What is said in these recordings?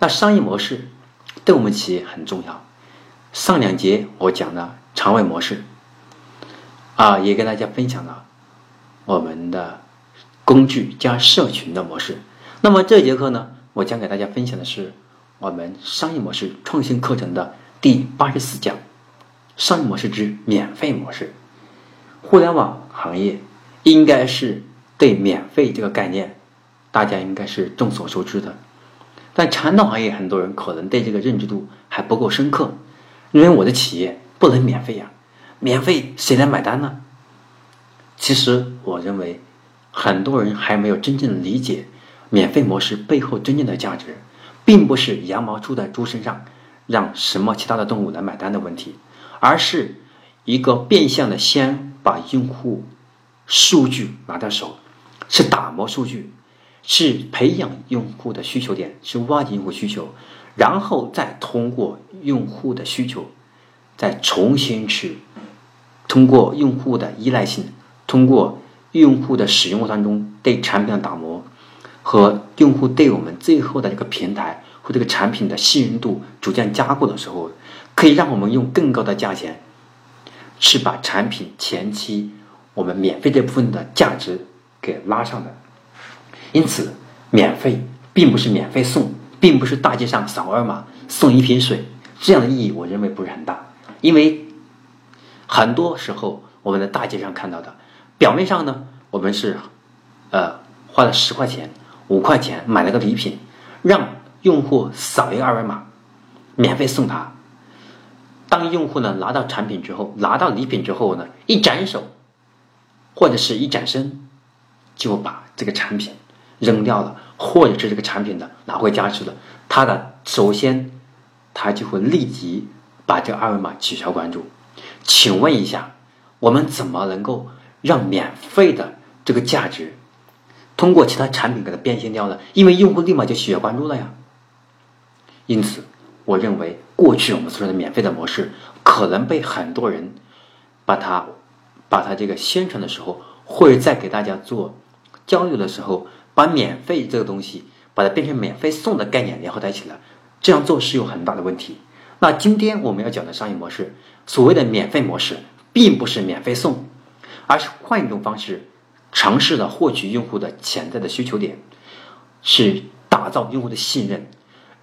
那商业模式对我们企业很重要。上两节我讲了长尾模式，啊，也跟大家分享了我们的工具加社群的模式。那么这节课呢，我将给大家分享的是我们商业模式创新课程的第八十四讲：商业模式之免费模式。互联网行业应该是对免费这个概念，大家应该是众所周知的。但传统行业很多人可能对这个认知度还不够深刻，认为我的企业不能免费呀，免费谁来买单呢？其实我认为，很多人还没有真正理解免费模式背后真正的价值，并不是羊毛出在猪身上，让什么其他的动物来买单的问题，而是一个变相的先把用户数据拿到手，是打磨数据。是培养用户的需求点，是挖掘用户需求，然后再通过用户的需求，再重新去通过用户的依赖性，通过用户的使用当中对产品的打磨和用户对我们最后的这个平台和这个产品的信任度逐渐加固的时候，可以让我们用更高的价钱去把产品前期我们免费这部分的价值给拉上来。因此，免费并不是免费送，并不是大街上扫二维码送一瓶水，这样的意义我认为不是很大。因为很多时候我们在大街上看到的，表面上呢，我们是呃花了十块钱、五块钱买了个礼品，让用户扫一个二维码，免费送他。当用户呢拿到产品之后，拿到礼品之后呢，一展手或者是一展身，就把这个产品。扔掉了，或者是这个产品的拿回家去了，他的首先他就会立即把这个二维码取消关注。请问一下，我们怎么能够让免费的这个价值通过其他产品给它变现掉呢？因为用户立马就取消关注了呀。因此，我认为过去我们所说的免费的模式，可能被很多人把它把它这个宣传的时候，或者在给大家做交流的时候。把免费这个东西，把它变成免费送的概念联合在一起了，这样做是有很大的问题。那今天我们要讲的商业模式，所谓的免费模式，并不是免费送，而是换一种方式，尝试了获取用户的潜在的需求点，是打造用户的信任，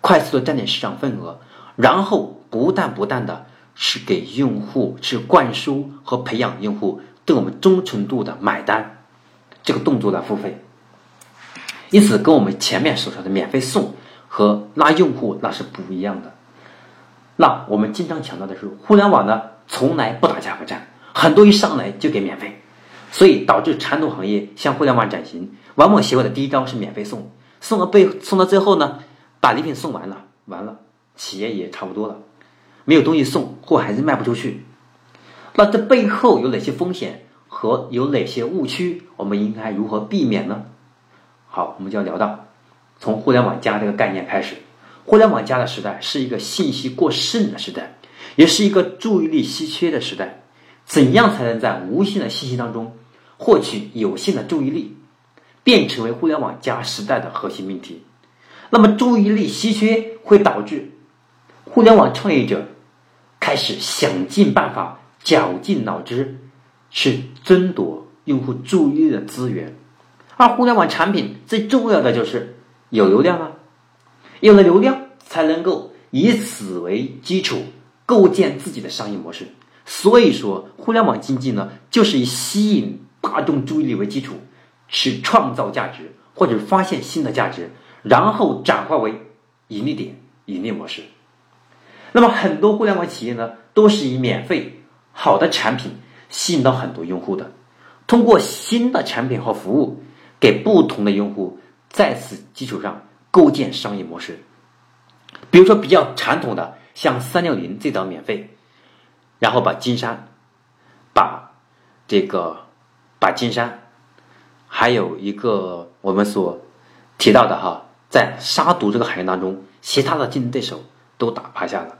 快速的占领市场份额，然后不断不断的是给用户去灌输和培养用户对我们忠诚度的买单，这个动作来付费。因此，跟我们前面所说的免费送和拉用户那是不一样的。那我们经常强调的是，互联网呢从来不打价格战，很多一上来就给免费，所以导致传统行业向互联网转型，往往学会的第一招是免费送，送到背送到最后呢，把礼品送完了，完了，企业也差不多了，没有东西送，货还是卖不出去。那这背后有哪些风险和有哪些误区？我们应该如何避免呢？好，我们就要聊到从互联网加这个概念开始。互联网加的时代是一个信息过剩的时代，也是一个注意力稀缺的时代。怎样才能在无限的信息当中获取有限的注意力，便成为互联网加时代的核心命题。那么，注意力稀缺会导致互联网创业者开始想尽办法、绞尽脑汁去争夺用户注意力的资源。而互联网产品最重要的就是有流量啊，有了流量才能够以此为基础构建自己的商业模式。所以说，互联网经济呢，就是以吸引大众注意力为基础，去创造价值或者发现新的价值，然后转化为盈利点、盈利模式。那么，很多互联网企业呢，都是以免费好的产品吸引到很多用户的，通过新的产品和服务。给不同的用户在此基础上构建商业模式，比如说比较传统的，像三六零最早免费，然后把金山，把这个把金山，还有一个我们所提到的哈，在杀毒这个行业当中，其他的竞争对手都打趴下了。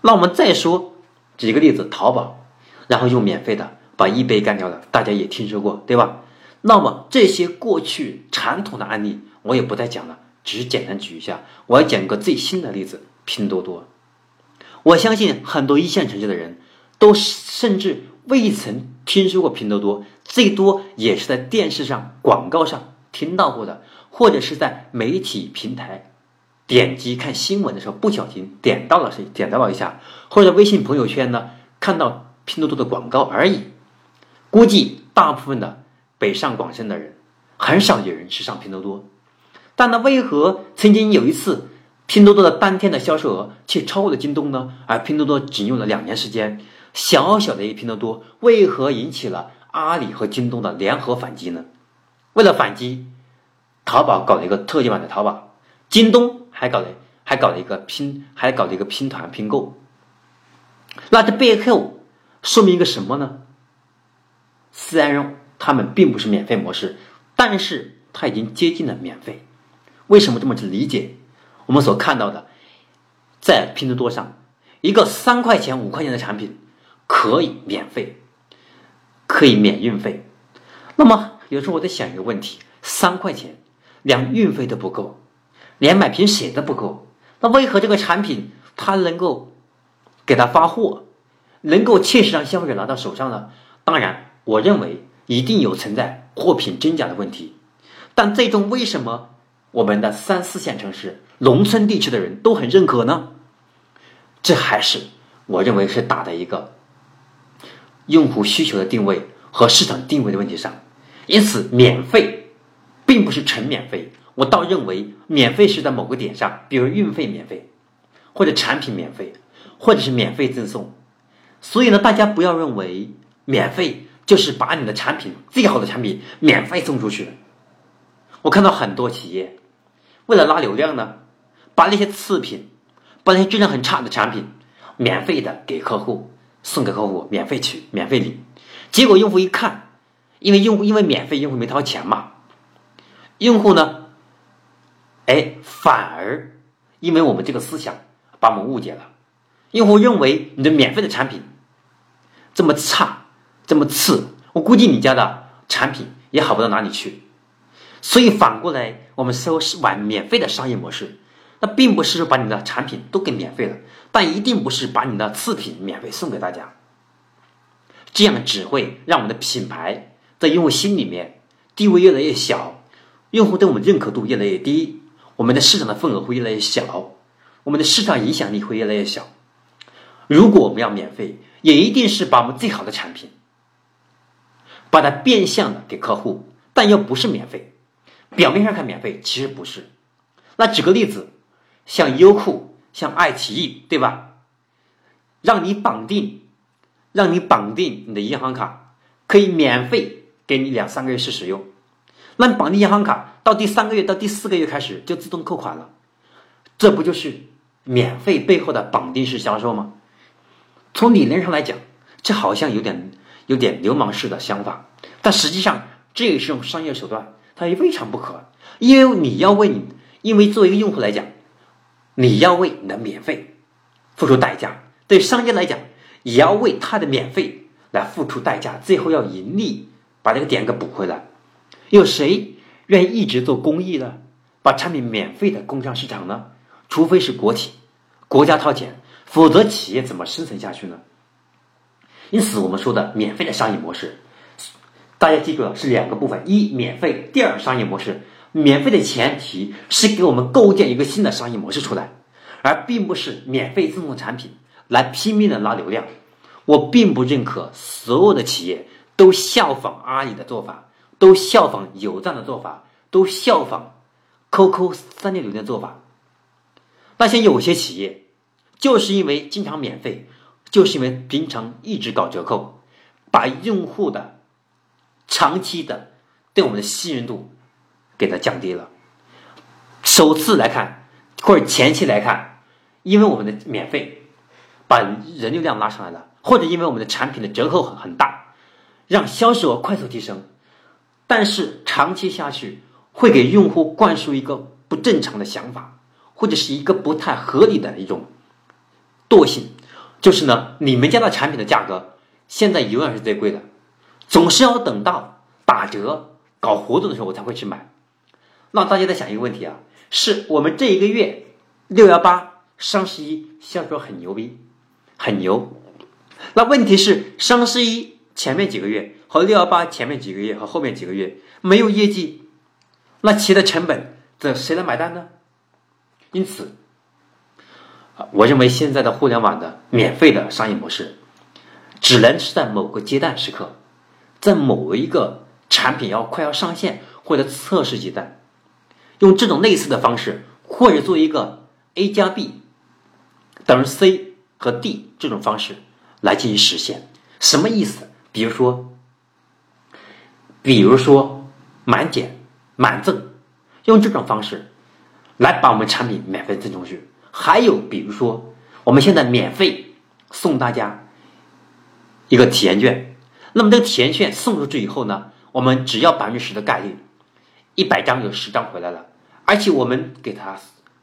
那我们再说举个例子，淘宝，然后用免费的把易贝干掉了，大家也听说过对吧？那么这些过去传统的案例，我也不再讲了。只是简单举一下，我要讲个最新的例子：拼多多。我相信很多一线城市的人都甚至未曾听说过拼多多，最多也是在电视上、广告上听到过的，或者是在媒体平台点击看新闻的时候不小心点到了谁点到了一下，或者微信朋友圈呢看到拼多多的广告而已。估计大部分的北上广深的人很少有人去上拼多多。但那为何曾经有一次，拼多多的当天的销售额却超过了京东呢？而拼多多仅用了两年时间，小小的一拼多多为何引起了阿里和京东的联合反击呢？为了反击，淘宝搞了一个特级版的淘宝，京东还搞了还搞了一个拼还搞了一个拼团拼购。那这背后说明一个什么呢？虽然他们并不是免费模式，但是它已经接近了免费。为什么这么去理解？我们所看到的，在拼多多上，一个三块钱、五块钱的产品可以免费，可以免运费。那么有时候我在想一个问题：三块钱连运费都不够，连买瓶水都不够，那为何这个产品它能够给他发货，能够切实让消费者拿到手上呢？当然，我认为一定有存在货品真假的问题，但最终为什么？我们的三四线城市、农村地区的人都很认可呢，这还是我认为是打的一个用户需求的定位和市场定位的问题上。因此，免费并不是纯免费，我倒认为免费是在某个点上，比如运费免费，或者产品免费，或者是免费赠送。所以呢，大家不要认为免费就是把你的产品最好的产品免费送出去。我看到很多企业。为了拉流量呢，把那些次品，把那些质量很差的产品，免费的给客户送给客户，免费取，免费领。结果用户一看，因为用户因为免费，用户没掏钱嘛，用户呢，哎，反而因为我们这个思想把我们误解了，用户认为你的免费的产品这么差，这么次，我估计你家的产品也好不到哪里去。所以反过来，我们搜是玩免费的商业模式，那并不是说把你的产品都给免费了，但一定不是把你的次品免费送给大家。这样只会让我们的品牌在用户心里面地位越来越小，用户对我们认可度越来越低，我们的市场的份额会越来越小，我们的市场影响力会越来越小。如果我们要免费，也一定是把我们最好的产品，把它变相的给客户，但又不是免费。表面上看免费，其实不是。那举个例子，像优酷、像爱奇艺，对吧？让你绑定，让你绑定你的银行卡，可以免费给你两三个月试使用。那绑定银行卡到第三个月到第四个月开始就自动扣款了，这不就是免费背后的绑定式销售吗？从理论上来讲，这好像有点有点流氓式的想法，但实际上这也是种商业手段。它也非常不可，因为你要为你，因为作为一个用户来讲，你要为你的免费付出代价；对商家来讲，也要为他的免费来付出代价，最后要盈利，把这个点给补回来。有谁愿意一直做公益呢？把产品免费的供上市场呢？除非是国企，国家掏钱，否则企业怎么生存下去呢？因此，我们说的免费的商业模式。大家记住了，是两个部分：一免费，第二商业模式。免费的前提是给我们构建一个新的商业模式出来，而并不是免费赠送产品来拼命的拉流量。我并不认可所有的企业都效仿阿里的做法，都效仿有赞的做法，都效仿 QQ 三六零的做法。那些有些企业就是因为经常免费，就是因为平常一直搞折扣，把用户的。长期的对我们的信任度给它降低了。首次来看，或者前期来看，因为我们的免费把人流量拉上来了，或者因为我们的产品的折扣很很大，让销售额快速提升，但是长期下去会给用户灌输一个不正常的想法，或者是一个不太合理的一种惰性，就是呢，你们家的产品的价格现在永远是最贵的，总是要等到打折搞活动的时候我才会去买。那大家在想一个问题啊，是我们这一个月六幺八、双十一销售很牛逼，很牛。那问题是双十一前面几个月和六幺八前面几个月和后面几个月没有业绩，那企业的成本这谁来买单呢？因此，我认为现在的互联网的免费的商业模式，只能是在某个阶段时刻，在某一个产品要快要上线或者测试阶段。用这种类似的方式，或者做一个 A 加 B 等于 C 和 D 这种方式来进行实现，什么意思？比如说，比如说满减、满赠，用这种方式来把我们产品免费赠出去。还有比如说，我们现在免费送大家一个体验券，那么这个体验券送出去以后呢，我们只要百分之十的概率。一百张有十张回来了，而且我们给他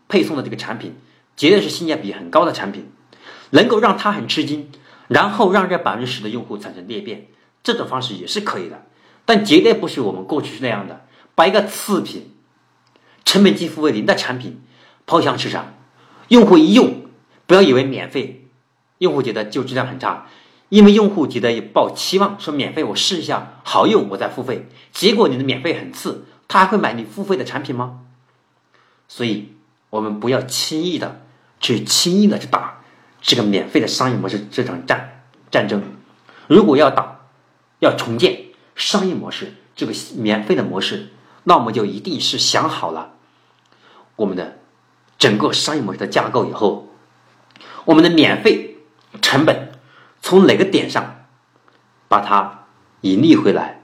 配送的这个产品绝对是性价比很高的产品，能够让他很吃惊，然后让这百分之十的用户产生裂变，这种方式也是可以的，但绝对不是我们过去是那样的，把一个次品、成本几乎为零的产品抛向市场，用户一用，不要以为免费，用户觉得就质量很差。因为用户觉得抱期望，说免费我试一下好用，我再付费。结果你的免费很次，他还会买你付费的产品吗？所以，我们不要轻易的去轻易的去打这个免费的商业模式这场战战争。如果要打，要重建商业模式这个免费的模式，那我们就一定是想好了我们的整个商业模式的架构以后，我们的免费成本。从哪个点上把它盈利回来，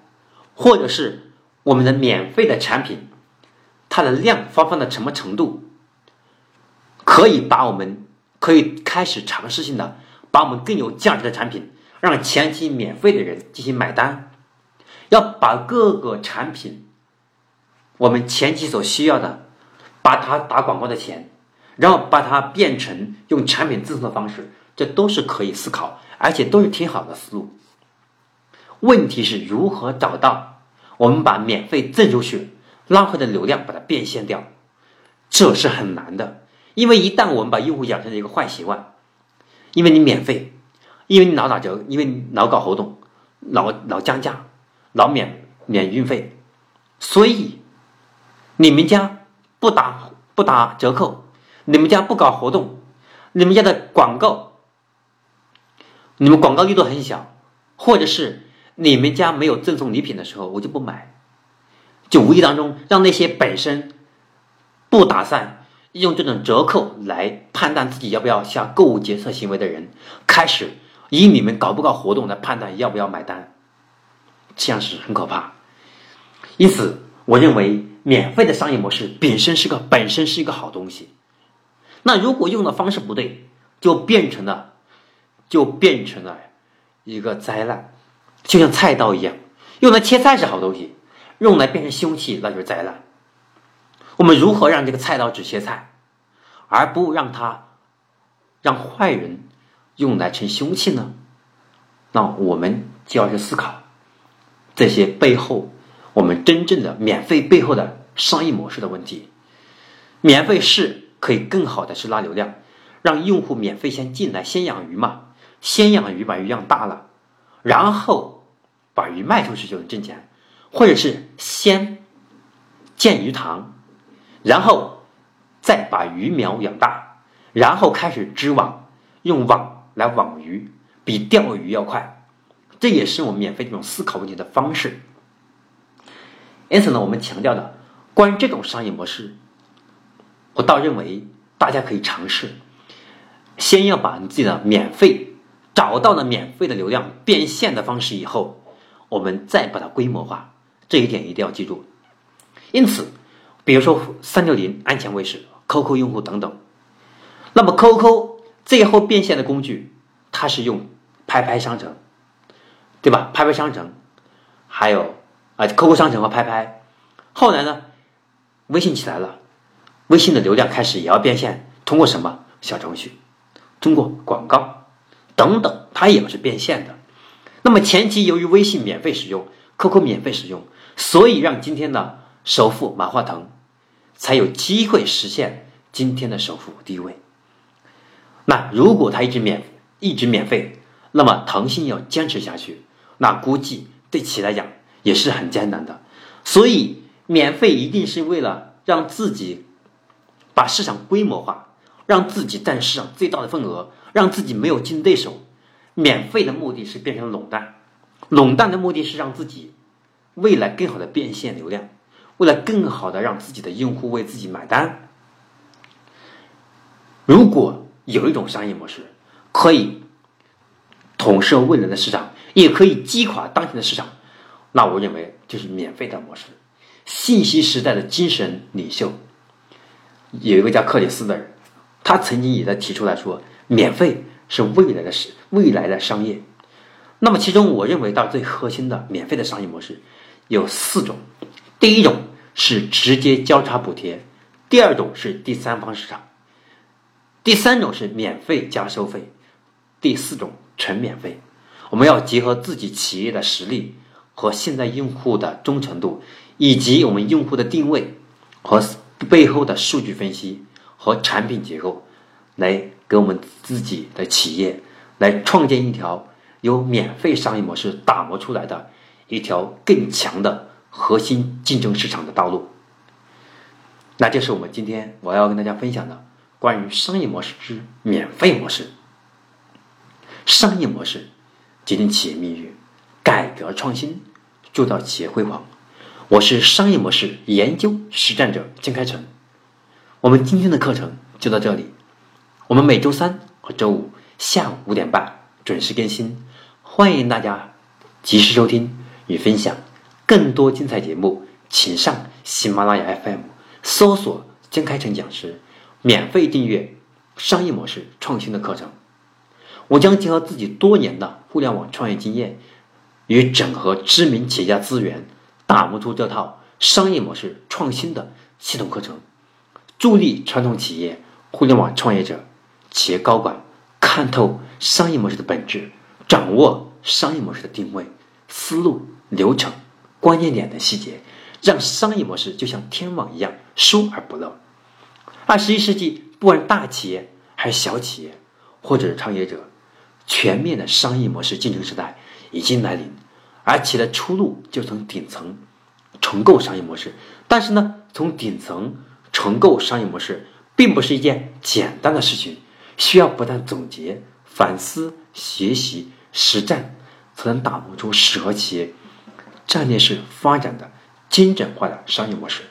或者是我们的免费的产品，它的量发放到什么程度，可以把我们可以开始尝试性的把我们更有价值的产品让前期免费的人进行买单，要把各个产品我们前期所需要的，把它打广告的钱，然后把它变成用产品赠送的方式，这都是可以思考。而且都是挺好的思路。问题是如何找到我们把免费赠出去，拉回的流量把它变现掉，这是很难的。因为一旦我们把用户养成了一个坏习惯，因为你免费，因为你老打折，因为你老搞活动，老老降价，老免免运费，所以你们家不打不打折扣，你们家不搞活动，你们家的广告。你们广告力度很小，或者是你们家没有赠送礼品的时候，我就不买。就无意当中让那些本身不打算用这种折扣来判断自己要不要下购物决策行为的人，开始以你们搞不搞活动来判断要不要买单，这样是很可怕。因此，我认为免费的商业模式本身是个本身是一个好东西。那如果用的方式不对，就变成了。就变成了一个灾难，就像菜刀一样，用来切菜是好东西，用来变成凶器那就是灾难。我们如何让这个菜刀只切菜，而不让它让坏人用来成凶器呢？那我们就要去思考这些背后，我们真正的免费背后的商业模式的问题。免费是可以更好的去拉流量，让用户免费先进来，先养鱼嘛。先养鱼，把鱼养大了，然后把鱼卖出去就能挣钱，或者是先建鱼塘，然后再把鱼苗养大，然后开始织网，用网来网鱼，比钓鱼要快。这也是我们免费这种思考问题的方式。因此呢，我们强调的关于这种商业模式，我倒认为大家可以尝试，先要把你自己的免费。找到了免费的流量变现的方式以后，我们再把它规模化，这一点一定要记住。因此，比如说三六零、安全卫士、QQ 用户等等，那么 QQ 最后变现的工具，它是用拍拍商城，对吧？拍拍商城，还有啊 QQ 商城和拍拍。后来呢，微信起来了，微信的流量开始也要变现，通过什么小程序，通过广告等等，它也是变现的。那么前期由于微信免费使用，QQ 免费使用，所以让今天的首富马化腾才有机会实现今天的首富地位。那如果他一直免一直免费，那么腾讯要坚持下去，那估计对其来讲也是很艰难的。所以免费一定是为了让自己把市场规模化，让自己占市场最大的份额，让自己没有竞争对手。免费的目的是变成垄断，垄断的目的是让自己未来更好的变现流量，为了更好的让自己的用户为自己买单。如果有一种商业模式可以统摄未来的市场，也可以击垮当前的市场，那我认为就是免费的模式。信息时代的精神领袖有一个叫克里斯的人，他曾经也在提出来说，免费。是未来的是未来的商业，那么其中我认为到最核心的免费的商业模式有四种，第一种是直接交叉补贴，第二种是第三方市场，第三种是免费加收费，第四种纯免费。我们要结合自己企业的实力和现在用户的忠诚度，以及我们用户的定位和背后的数据分析和产品结构。来给我们自己的企业来创建一条由免费商业模式打磨出来的一条更强的核心竞争市场的道路。那就是我们今天我要跟大家分享的关于商业模式之免费模式。商业模式决定企业命运，改革创新铸造企业辉煌。我是商业模式研究实战者江开成。我们今天的课程就到这里。我们每周三和周五下午五点半准时更新，欢迎大家及时收听与分享。更多精彩节目，请上喜马拉雅 FM 搜索“江开成讲师”，免费订阅商业模式创新的课程。我将结合自己多年的互联网创业经验，与整合知名企业家资源，打磨出这套商业模式创新的系统课程，助力传统企业、互联网创业者。企业高管看透商业模式的本质，掌握商业模式的定位、思路、流程、关键点的细节，让商业模式就像天网一样疏而不漏。二十一世纪，不管大企业还是小企业，或者是创业者，全面的商业模式竞争时代已经来临，而企业的出路就从顶层重构商业模式。但是呢，从顶层重构商业模式，并不是一件简单的事情。需要不断总结、反思、学习、实战，才能打磨出适合企业战略式发展的精准化的商业模式。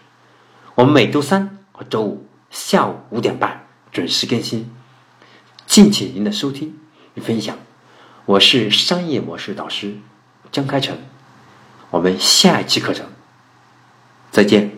我们每周三和周五下午五点半准时更新，敬请您的收听与分享。我是商业模式导师江开成，我们下一期课程再见。